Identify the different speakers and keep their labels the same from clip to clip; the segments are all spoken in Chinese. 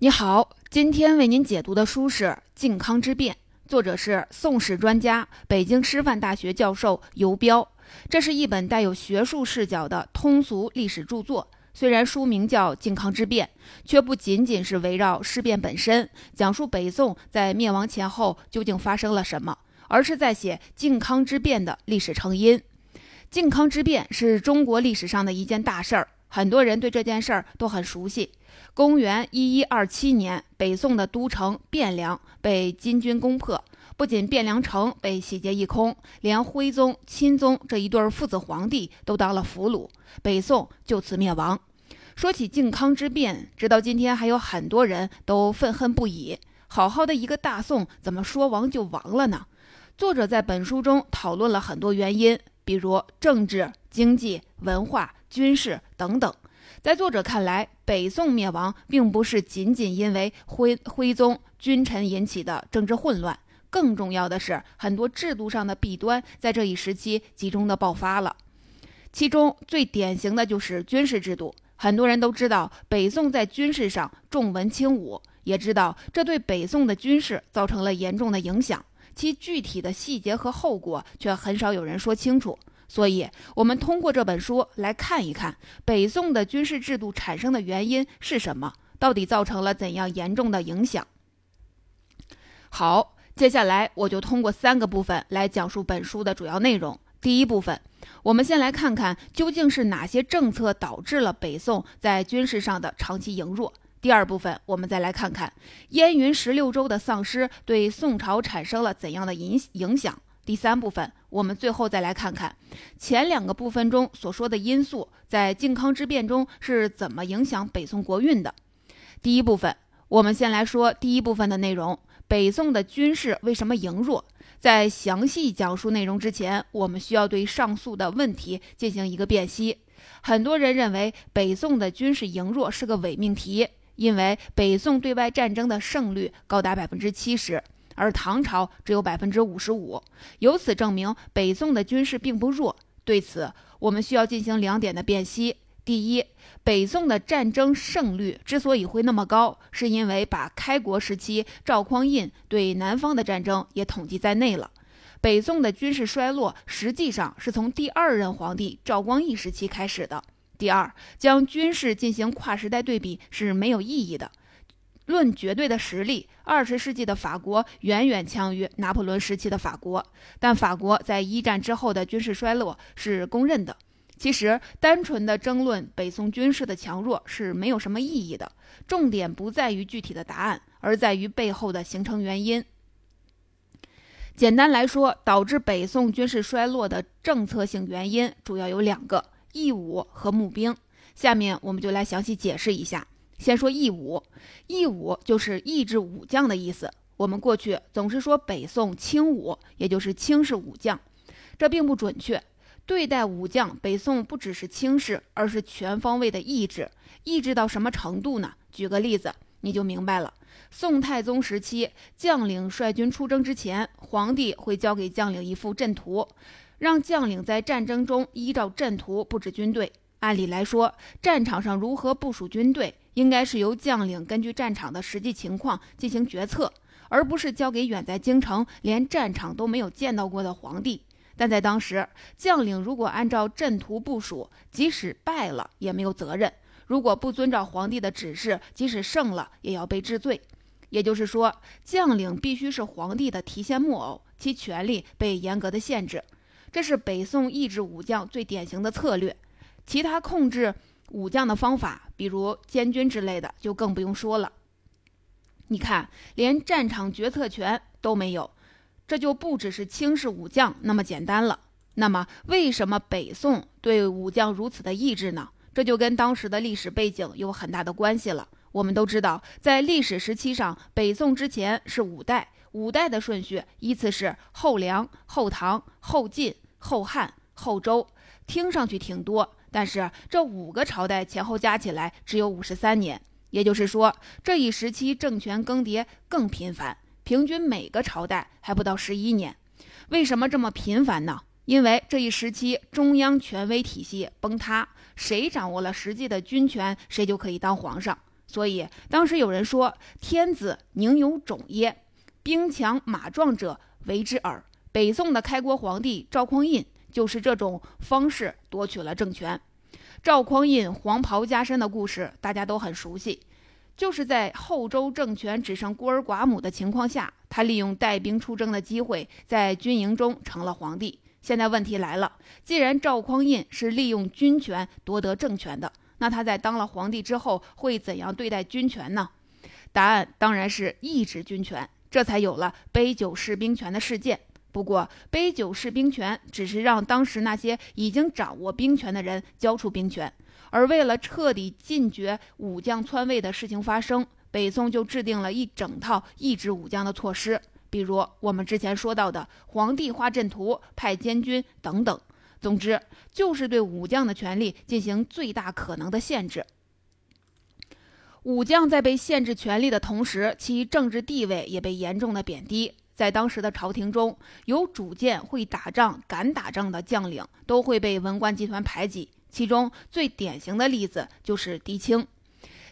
Speaker 1: 你好，今天为您解读的书是《靖康之变》，作者是宋史专家、北京师范大学教授游标。这是一本带有学术视角的通俗历史著作。虽然书名叫《靖康之变》，却不仅仅是围绕事变本身，讲述北宋在灭亡前后究竟发生了什么，而是在写靖康之变的历史成因。靖康之变是中国历史上的一件大事儿，很多人对这件事儿都很熟悉。公元一一二七年，北宋的都城汴梁被金军攻破，不仅汴梁城被洗劫一空，连徽宗、钦宗这一对父子皇帝都当了俘虏，北宋就此灭亡。说起靖康之变，直到今天还有很多人都愤恨不已。好好的一个大宋，怎么说亡就亡了呢？作者在本书中讨论了很多原因，比如政治、经济、文化、军事等等。在作者看来，北宋灭亡并不是仅仅因为徽徽宗君臣引起的政治混乱，更重要的是很多制度上的弊端在这一时期集中的爆发了。其中最典型的就是军事制度。很多人都知道，北宋在军事上重文轻武，也知道这对北宋的军事造成了严重的影响，其具体的细节和后果却很少有人说清楚。所以，我们通过这本书来看一看北宋的军事制度产生的原因是什么，到底造成了怎样严重的影响。好，接下来我就通过三个部分来讲述本书的主要内容。第一部分，我们先来看看究竟是哪些政策导致了北宋在军事上的长期羸弱。第二部分，我们再来看看燕云十六州的丧失对宋朝产生了怎样的影影响。第三部分，我们最后再来看看前两个部分中所说的因素在靖康之变中是怎么影响北宋国运的。第一部分，我们先来说第一部分的内容：北宋的军事为什么羸弱？在详细讲述内容之前，我们需要对上述的问题进行一个辨析。很多人认为北宋的军事羸弱是个伪命题，因为北宋对外战争的胜率高达百分之七十。而唐朝只有百分之五十五，由此证明北宋的军事并不弱。对此，我们需要进行两点的辨析：第一，北宋的战争胜率之所以会那么高，是因为把开国时期赵匡胤对南方的战争也统计在内了。北宋的军事衰落实际上是从第二任皇帝赵光义时期开始的。第二，将军事进行跨时代对比是没有意义的。论绝对的实力，二十世纪的法国远远强于拿破仑时期的法国，但法国在一战之后的军事衰落是公认的。其实，单纯的争论北宋军事的强弱是没有什么意义的，重点不在于具体的答案，而在于背后的形成原因。简单来说，导致北宋军事衰落的政策性原因主要有两个：义武和募兵。下面我们就来详细解释一下。先说义武，义武就是义制武将的意思。我们过去总是说北宋轻武，也就是轻视武将，这并不准确。对待武将，北宋不只是轻视，而是全方位的抑制。抑制到什么程度呢？举个例子，你就明白了。宋太宗时期，将领率军出征之前，皇帝会交给将领一幅阵图，让将领在战争中依照阵图布置军队。按理来说，战场上如何部署军队？应该是由将领根据战场的实际情况进行决策，而不是交给远在京城、连战场都没有见到过的皇帝。但在当时，将领如果按照阵图部署，即使败了也没有责任；如果不遵照皇帝的指示，即使胜了也要被治罪。也就是说，将领必须是皇帝的提线木偶，其权力被严格的限制。这是北宋抑制武将最典型的策略。其他控制。武将的方法，比如监军之类的，就更不用说了。你看，连战场决策权都没有，这就不只是轻视武将那么简单了。那么，为什么北宋对武将如此的抑制呢？这就跟当时的历史背景有很大的关系了。我们都知道，在历史时期上，北宋之前是五代，五代的顺序依次是后梁、后唐、后晋、后汉、后周，听上去挺多。但是这五个朝代前后加起来只有五十三年，也就是说这一时期政权更迭更频繁，平均每个朝代还不到十一年。为什么这么频繁呢？因为这一时期中央权威体系崩塌，谁掌握了实际的军权，谁就可以当皇上。所以当时有人说：“天子宁有种耶？兵强马壮者为之耳。”北宋的开国皇帝赵匡胤就是这种方式夺取了政权。赵匡胤黄袍加身的故事大家都很熟悉，就是在后周政权只剩孤儿寡母的情况下，他利用带兵出征的机会，在军营中成了皇帝。现在问题来了，既然赵匡胤是利用军权夺得政权的，那他在当了皇帝之后会怎样对待军权呢？答案当然是抑制军权，这才有了杯酒释兵权的事件。不过，杯酒释兵权只是让当时那些已经掌握兵权的人交出兵权，而为了彻底禁绝武将篡位的事情发生，北宋就制定了一整套抑制武将的措施，比如我们之前说到的皇帝画阵图、派监军等等。总之，就是对武将的权力进行最大可能的限制。武将在被限制权力的同时，其政治地位也被严重的贬低。在当时的朝廷中，有主见、会打仗、敢打仗的将领都会被文官集团排挤。其中最典型的例子就是狄青。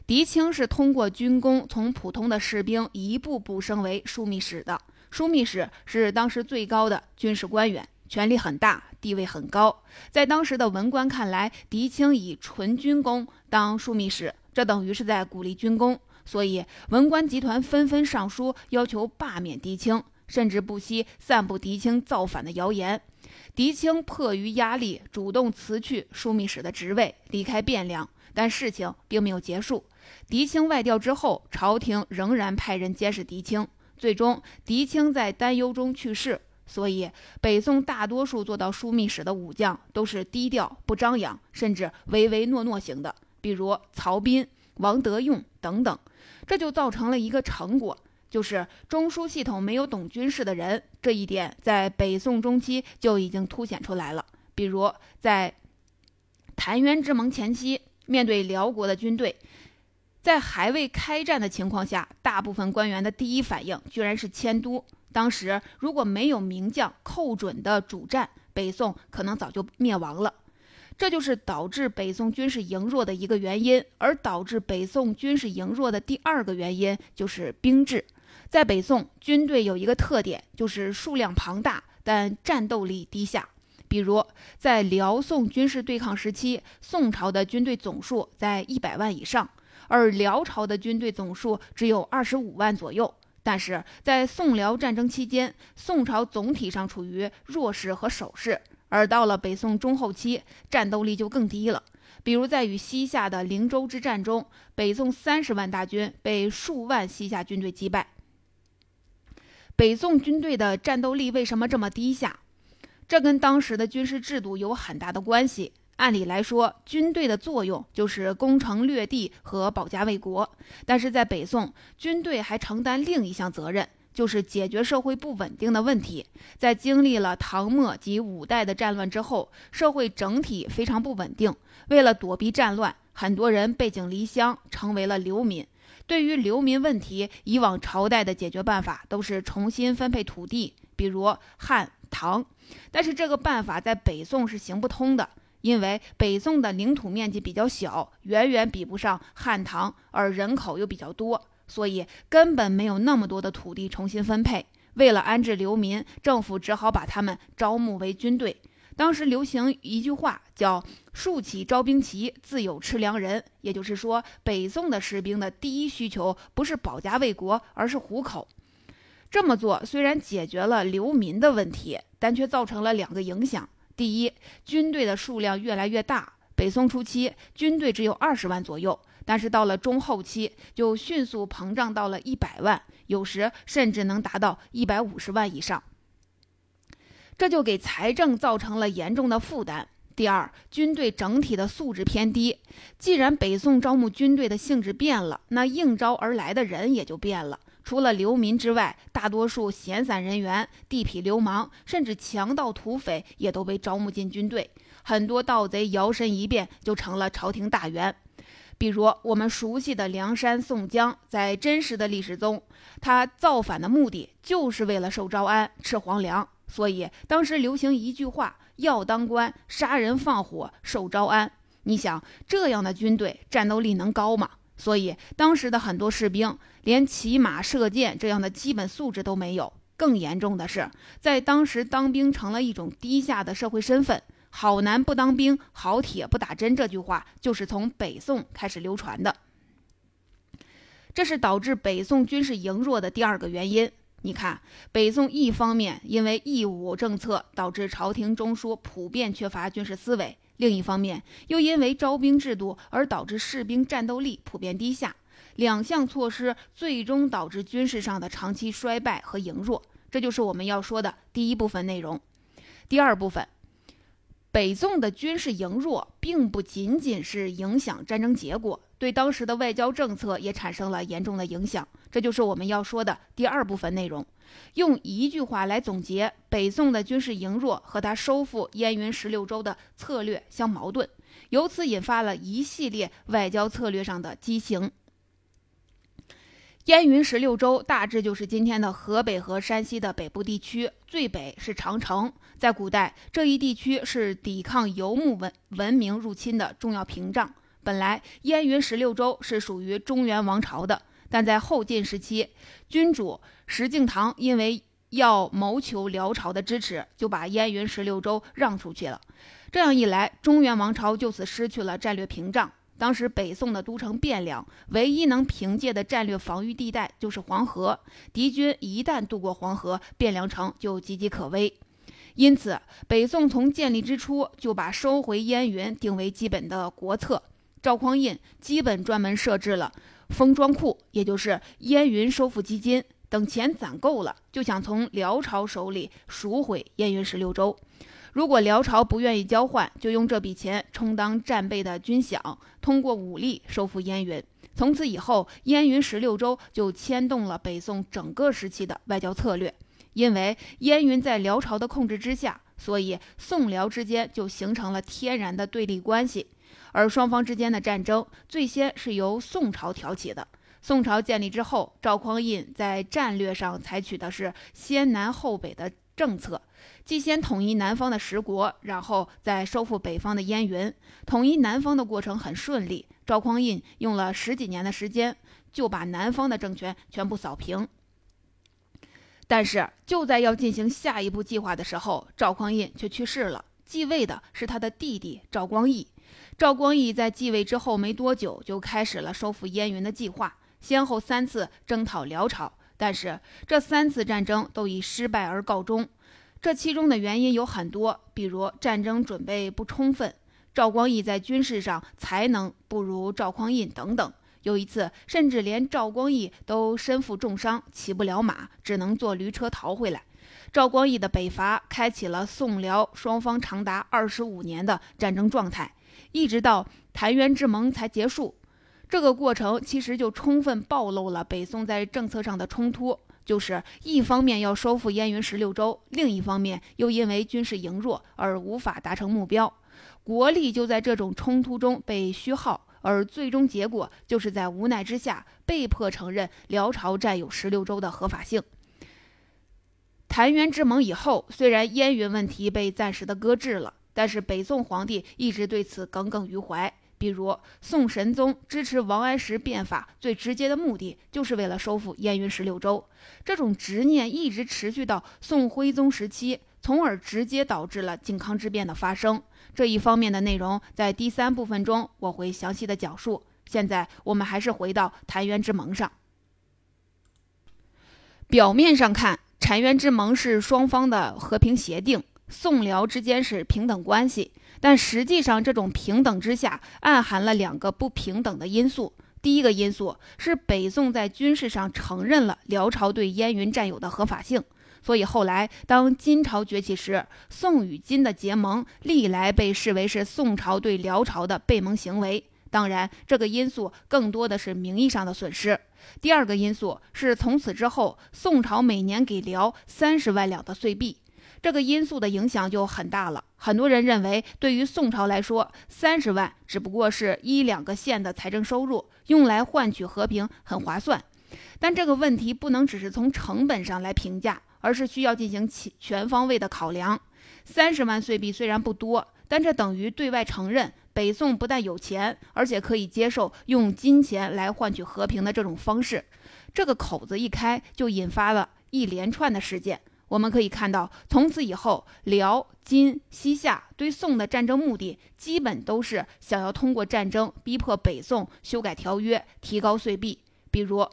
Speaker 1: 狄青是通过军功从普通的士兵一步步升为枢密使的。枢密使是当时最高的军事官员，权力很大，地位很高。在当时的文官看来，狄青以纯军功当枢密使，这等于是在鼓励军功，所以文官集团纷纷上书要求罢免狄青。甚至不惜散布狄青造反的谣言。狄青迫于压力，主动辞去枢密使的职位，离开汴梁。但事情并没有结束。狄青外调之后，朝廷仍然派人监视狄青。最终，狄青在担忧中去世。所以，北宋大多数做到枢密使的武将都是低调、不张扬，甚至唯唯诺诺型的，比如曹彬、王德用等等。这就造成了一个成果。就是中枢系统没有懂军事的人，这一点在北宋中期就已经凸显出来了。比如在澶渊之盟前期，面对辽国的军队，在还未开战的情况下，大部分官员的第一反应居然是迁都。当时如果没有名将寇准的主战，北宋可能早就灭亡了。这就是导致北宋军事羸弱的一个原因。而导致北宋军事羸弱的第二个原因就是兵制。在北宋，军队有一个特点，就是数量庞大，但战斗力低下。比如，在辽宋军事对抗时期，宋朝的军队总数在一百万以上，而辽朝的军队总数只有二十五万左右。但是在宋辽战争期间，宋朝总体上处于弱势和守势，而到了北宋中后期，战斗力就更低了。比如在与西夏的灵州之战中，北宋三十万大军被数万西夏军队击败。北宋军队的战斗力为什么这么低下？这跟当时的军事制度有很大的关系。按理来说，军队的作用就是攻城略地和保家卫国，但是在北宋，军队还承担另一项责任，就是解决社会不稳定的问题。在经历了唐末及五代的战乱之后，社会整体非常不稳定。为了躲避战乱，很多人背井离乡，成为了流民。对于流民问题，以往朝代的解决办法都是重新分配土地，比如汉、唐。但是这个办法在北宋是行不通的，因为北宋的领土面积比较小，远远比不上汉唐，而人口又比较多，所以根本没有那么多的土地重新分配。为了安置流民，政府只好把他们招募为军队。当时流行一句话，叫“竖起招兵旗，自有吃粮人”。也就是说，北宋的士兵的第一需求不是保家卫国，而是糊口。这么做虽然解决了流民的问题，但却造成了两个影响：第一，军队的数量越来越大。北宋初期，军队只有二十万左右，但是到了中后期，就迅速膨胀到了一百万，有时甚至能达到一百五十万以上。这就给财政造成了严重的负担。第二，军队整体的素质偏低。既然北宋招募军队的性质变了，那应招而来的人也就变了。除了流民之外，大多数闲散人员、地痞流氓，甚至强盗土匪也都被招募进军队。很多盗贼摇身一变就成了朝廷大员。比如我们熟悉的梁山宋江，在真实的历史中，他造反的目的就是为了受招安、吃皇粮。所以当时流行一句话：“要当官，杀人放火，受招安。”你想这样的军队战斗力能高吗？所以当时的很多士兵连骑马射箭这样的基本素质都没有。更严重的是，在当时当兵成了一种低下的社会身份。“好男不当兵，好铁不打针”这句话就是从北宋开始流传的。这是导致北宋军事羸弱的第二个原因。你看，北宋一方面因为义务政策导致朝廷中枢普遍缺乏军事思维，另一方面又因为招兵制度而导致士兵战斗力普遍低下。两项措施最终导致军事上的长期衰败和羸弱，这就是我们要说的第一部分内容。第二部分。北宋的军事羸弱，并不仅仅是影响战争结果，对当时的外交政策也产生了严重的影响。这就是我们要说的第二部分内容。用一句话来总结，北宋的军事羸弱和他收复燕云十六州的策略相矛盾，由此引发了一系列外交策略上的畸形。燕云十六州大致就是今天的河北和山西的北部地区，最北是长城。在古代，这一地区是抵抗游牧文文明入侵的重要屏障。本来燕云十六州是属于中原王朝的，但在后晋时期，君主石敬瑭因为要谋求辽朝的支持，就把燕云十六州让出去了。这样一来，中原王朝就此失去了战略屏障。当时北宋的都城汴梁，唯一能凭借的战略防御地带就是黄河。敌军一旦渡过黄河，汴梁城就岌岌可危。因此，北宋从建立之初就把收回燕云定为基本的国策。赵匡胤基本专门设置了封装库，也就是燕云收复基金。等钱攒够了，就想从辽朝手里赎回燕云十六州。如果辽朝不愿意交换，就用这笔钱充当战备的军饷，通过武力收复燕云。从此以后，燕云十六州就牵动了北宋整个时期的外交策略。因为燕云在辽朝的控制之下，所以宋辽之间就形成了天然的对立关系。而双方之间的战争，最先是由宋朝挑起的。宋朝建立之后，赵匡胤在战略上采取的是先南后北的政策。既先统一南方的十国，然后再收复北方的燕云。统一南方的过程很顺利，赵匡胤用了十几年的时间就把南方的政权全部扫平。但是就在要进行下一步计划的时候，赵匡胤却去世了。继位的是他的弟弟赵光义。赵光义在继位之后没多久，就开始了收复燕云的计划，先后三次征讨辽朝，但是这三次战争都以失败而告终。这其中的原因有很多，比如战争准备不充分，赵光义在军事上才能不如赵匡胤等等。有一次，甚至连赵光义都身负重伤，骑不了马，只能坐驴车逃回来。赵光义的北伐开启了宋辽双方长达二十五年的战争状态，一直到澶渊之盟才结束。这个过程其实就充分暴露了北宋在政策上的冲突。就是一方面要收复燕云十六州，另一方面又因为军事羸弱而无法达成目标，国力就在这种冲突中被虚耗，而最终结果就是在无奈之下被迫承认辽朝占有十六州的合法性。澶渊之盟以后，虽然燕云问题被暂时的搁置了，但是北宋皇帝一直对此耿耿于怀。比如宋神宗支持王安石变法，最直接的目的就是为了收复燕云十六州。这种执念一直持续到宋徽宗时期，从而直接导致了靖康之变的发生。这一方面的内容在第三部分中我会详细的讲述。现在我们还是回到澶渊之盟上。表面上看，澶渊之盟是双方的和平协定，宋辽之间是平等关系。但实际上，这种平等之下暗含了两个不平等的因素。第一个因素是北宋在军事上承认了辽朝对燕云占有的合法性，所以后来当金朝崛起时，宋与金的结盟历来被视为是宋朝对辽朝的背盟行为。当然，这个因素更多的是名义上的损失。第二个因素是从此之后，宋朝每年给辽三十万两的岁币。这个因素的影响就很大了。很多人认为，对于宋朝来说，三十万只不过是一两个县的财政收入，用来换取和平很划算。但这个问题不能只是从成本上来评价，而是需要进行全全方位的考量。三十万岁币虽然不多，但这等于对外承认北宋不但有钱，而且可以接受用金钱来换取和平的这种方式。这个口子一开，就引发了一连串的事件。我们可以看到，从此以后，辽、金、西夏对宋的战争目的，基本都是想要通过战争逼迫北宋修改条约，提高岁币。比如，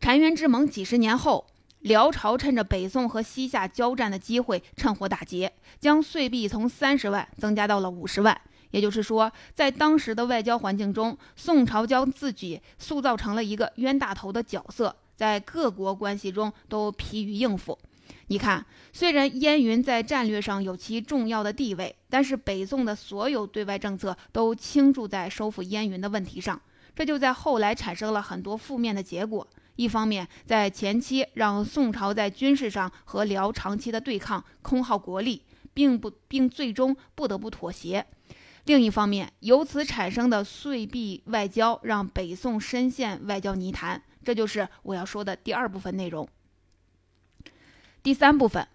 Speaker 1: 澶渊之盟几十年后，辽朝趁着北宋和西夏交战的机会，趁火打劫，将岁币从三十万增加到了五十万。也就是说，在当时的外交环境中，宋朝将自己塑造成了一个冤大头的角色。在各国关系中都疲于应付。你看，虽然燕云在战略上有其重要的地位，但是北宋的所有对外政策都倾注在收复燕云的问题上，这就在后来产生了很多负面的结果。一方面，在前期让宋朝在军事上和辽长期的对抗空耗国力，并不并最终不得不妥协；另一方面，由此产生的岁币外交让北宋深陷外交泥潭。这就是我要说的第二部分内容。第三部分，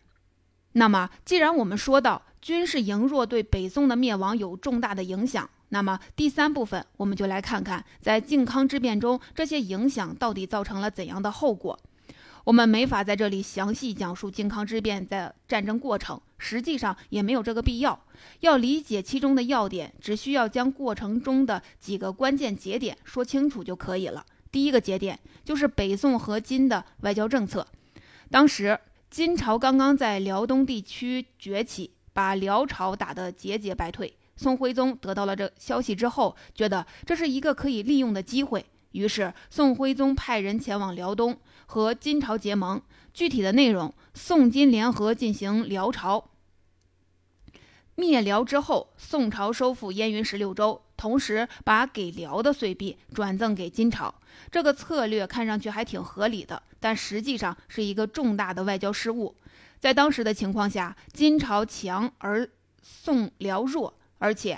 Speaker 1: 那么既然我们说到军事羸弱对北宋的灭亡有重大的影响，那么第三部分我们就来看看在靖康之变中这些影响到底造成了怎样的后果。我们没法在这里详细讲述靖康之变的战争过程，实际上也没有这个必要。要理解其中的要点，只需要将过程中的几个关键节点说清楚就可以了。第一个节点就是北宋和金的外交政策。当时金朝刚刚在辽东地区崛起，把辽朝打得节节败退。宋徽宗得到了这消息之后，觉得这是一个可以利用的机会，于是宋徽宗派人前往辽东和金朝结盟。具体的内容，宋金联合进行辽朝。灭辽之后，宋朝收复燕云十六州。同时把给辽的岁币转赠给金朝，这个策略看上去还挺合理的，但实际上是一个重大的外交失误。在当时的情况下，金朝强而宋辽弱，而且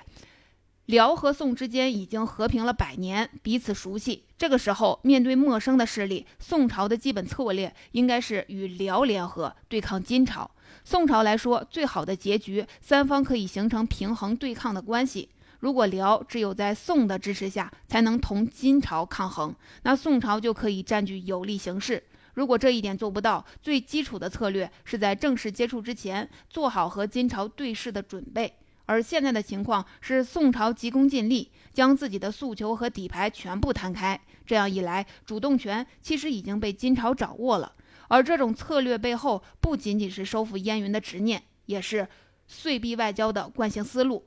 Speaker 1: 辽和宋之间已经和平了百年，彼此熟悉。这个时候面对陌生的势力，宋朝的基本策略应该是与辽联合对抗金朝。宋朝来说，最好的结局，三方可以形成平衡对抗的关系。如果辽只有在宋的支持下才能同金朝抗衡，那宋朝就可以占据有利形势。如果这一点做不到，最基础的策略是在正式接触之前做好和金朝对视的准备。而现在的情况是，宋朝急功近利，将自己的诉求和底牌全部摊开，这样一来，主动权其实已经被金朝掌握了。而这种策略背后，不仅仅是收复燕云的执念，也是岁币外交的惯性思路。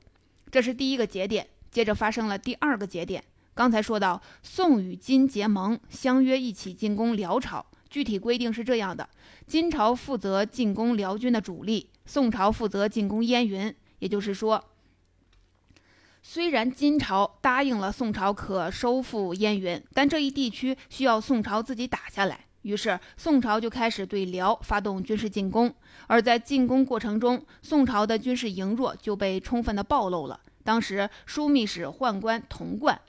Speaker 1: 这是第一个节点，接着发生了第二个节点。刚才说到，宋与金结盟，相约一起进攻辽朝。具体规定是这样的：金朝负责进攻辽军的主力，宋朝负责进攻燕云。也就是说，虽然金朝答应了宋朝可收复燕云，但这一地区需要宋朝自己打下来。于是，宋朝就开始对辽发动军事进攻，而在进攻过程中，宋朝的军事羸弱就被充分的暴露了。当时，枢密使宦官童贯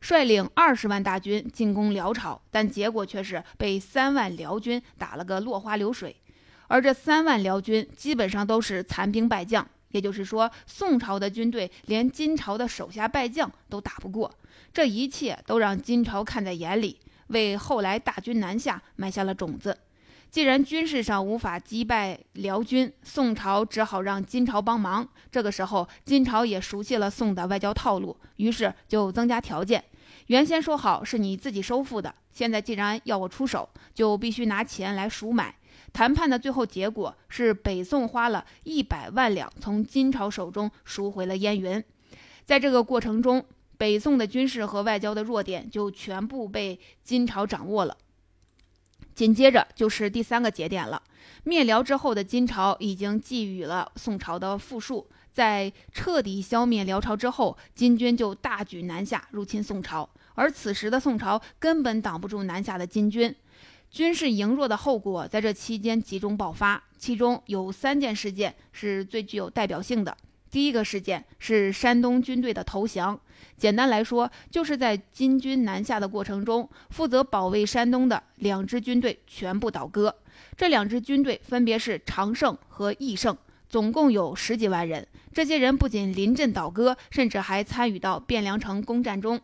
Speaker 1: 率领二十万大军进攻辽朝，但结果却是被三万辽军打了个落花流水，而这三万辽军基本上都是残兵败将，也就是说，宋朝的军队连金朝的手下败将都打不过。这一切都让金朝看在眼里。为后来大军南下埋下了种子。既然军事上无法击败辽军，宋朝只好让金朝帮忙。这个时候，金朝也熟悉了宋的外交套路，于是就增加条件。原先说好是你自己收复的，现在既然要我出手，就必须拿钱来赎买。谈判的最后结果是，北宋花了一百万两从金朝手中赎回了燕云。在这个过程中，北宋的军事和外交的弱点就全部被金朝掌握了。紧接着就是第三个节点了。灭辽之后的金朝已经寄予了宋朝的富庶，在彻底消灭辽朝之后，金军就大举南下入侵宋朝。而此时的宋朝根本挡不住南下的金军，军事羸弱的后果在这期间集中爆发。其中有三件事件是最具有代表性的。第一个事件是山东军队的投降。简单来说，就是在金军南下的过程中，负责保卫山东的两支军队全部倒戈。这两支军队分别是常胜和义胜，总共有十几万人。这些人不仅临阵倒戈，甚至还参与到汴梁城攻占中。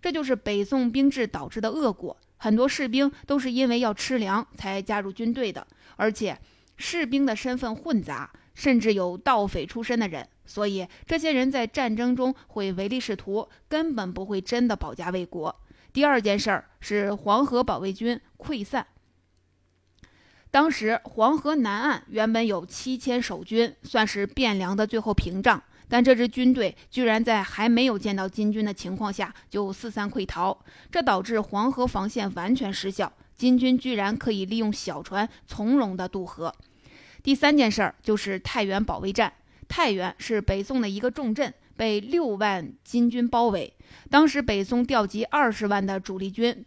Speaker 1: 这就是北宋兵制导致的恶果。很多士兵都是因为要吃粮才加入军队的，而且士兵的身份混杂，甚至有盗匪出身的人。所以这些人在战争中会唯利是图，根本不会真的保家卫国。第二件事儿是黄河保卫军溃散。当时黄河南岸原本有七千守军，算是汴梁的最后屏障。但这支军队居然在还没有见到金军的情况下就四散溃逃，这导致黄河防线完全失效。金军居然可以利用小船从容的渡河。第三件事儿就是太原保卫战。太原是北宋的一个重镇，被六万金军包围。当时北宋调集二十万的主力军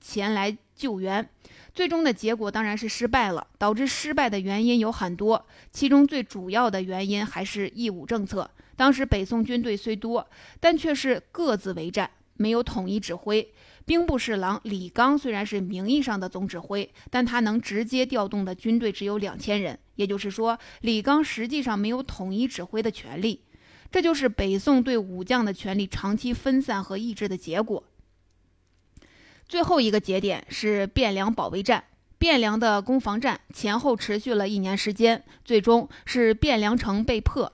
Speaker 1: 前来救援。最终的结果当然是失败了。导致失败的原因有很多，其中最主要的原因还是义武政策。当时北宋军队虽多，但却是各自为战，没有统一指挥。兵部侍郎李纲虽然是名义上的总指挥，但他能直接调动的军队只有两千人，也就是说，李纲实际上没有统一指挥的权利。这就是北宋对武将的权力长期分散和抑制的结果。最后一个节点是汴梁保卫战。汴梁的攻防战前后持续了一年时间，最终是汴梁城被破，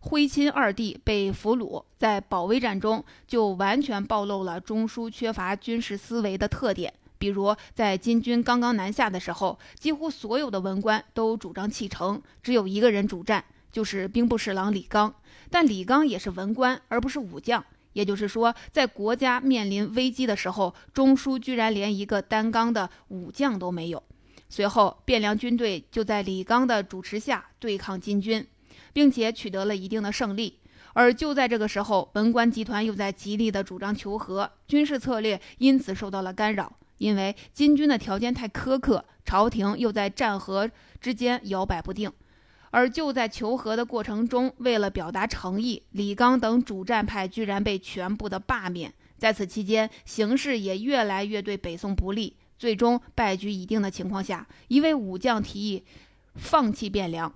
Speaker 1: 徽钦二帝被俘虏。在保卫战中，就完全暴露了中枢缺乏军事思维的特点。比如，在金军刚刚南下的时候，几乎所有的文官都主张弃城，只有一个人主战，就是兵部侍郎李纲。但李纲也是文官，而不是武将。也就是说，在国家面临危机的时候，中枢居然连一个担纲的武将都没有。随后，汴梁军队就在李纲的主持下对抗金军，并且取得了一定的胜利。而就在这个时候，文官集团又在极力的主张求和，军事策略因此受到了干扰。因为金军的条件太苛刻，朝廷又在战和之间摇摆不定。而就在求和的过程中，为了表达诚意，李纲等主战派居然被全部的罢免。在此期间，形势也越来越对北宋不利。最终败局已定的情况下，一位武将提议放弃汴梁，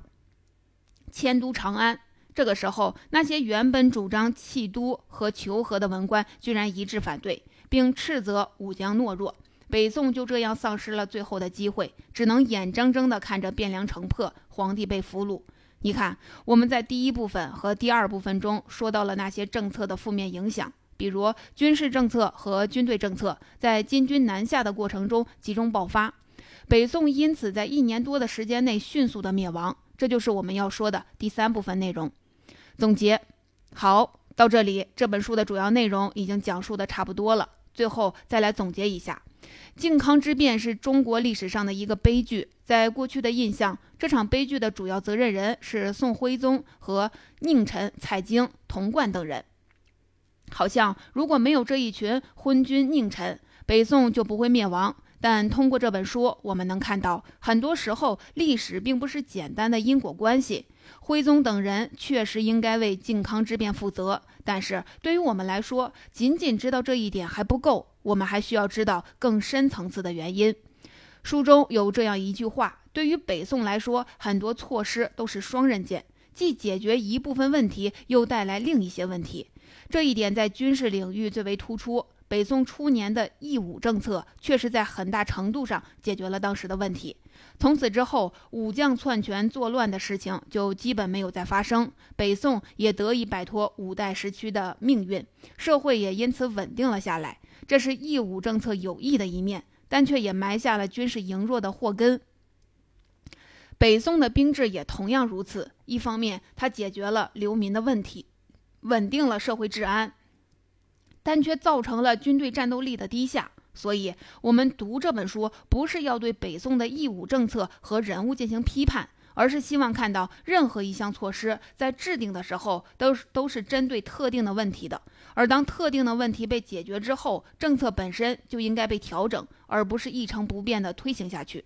Speaker 1: 迁都长安。这个时候，那些原本主张弃都和求和的文官居然一致反对，并斥责武将懦弱。北宋就这样丧失了最后的机会，只能眼睁睁地看着汴梁城破，皇帝被俘虏。你看，我们在第一部分和第二部分中说到了那些政策的负面影响，比如军事政策和军队政策在金军南下的过程中集中爆发，北宋因此在一年多的时间内迅速的灭亡。这就是我们要说的第三部分内容。总结，好，到这里，这本书的主要内容已经讲述的差不多了。最后再来总结一下。靖康之变是中国历史上的一个悲剧，在过去的印象，这场悲剧的主要责任人是宋徽宗和佞臣蔡京、童贯等人。好像如果没有这一群昏君佞臣，北宋就不会灭亡。但通过这本书，我们能看到，很多时候历史并不是简单的因果关系。徽宗等人确实应该为靖康之变负责，但是对于我们来说，仅仅知道这一点还不够。我们还需要知道更深层次的原因。书中有这样一句话：对于北宋来说，很多措施都是双刃剑，既解决一部分问题，又带来另一些问题。这一点在军事领域最为突出。北宋初年的义武政策确实在很大程度上解决了当时的问题。从此之后，武将篡权作乱的事情就基本没有再发生，北宋也得以摆脱五代时期的命运，社会也因此稳定了下来。这是义武政策有益的一面，但却也埋下了军事羸弱的祸根。北宋的兵制也同样如此，一方面它解决了流民的问题，稳定了社会治安，但却造成了军队战斗力的低下。所以，我们读这本书不是要对北宋的义武政策和人物进行批判。而是希望看到任何一项措施在制定的时候都是都是针对特定的问题的，而当特定的问题被解决之后，政策本身就应该被调整，而不是一成不变的推行下去。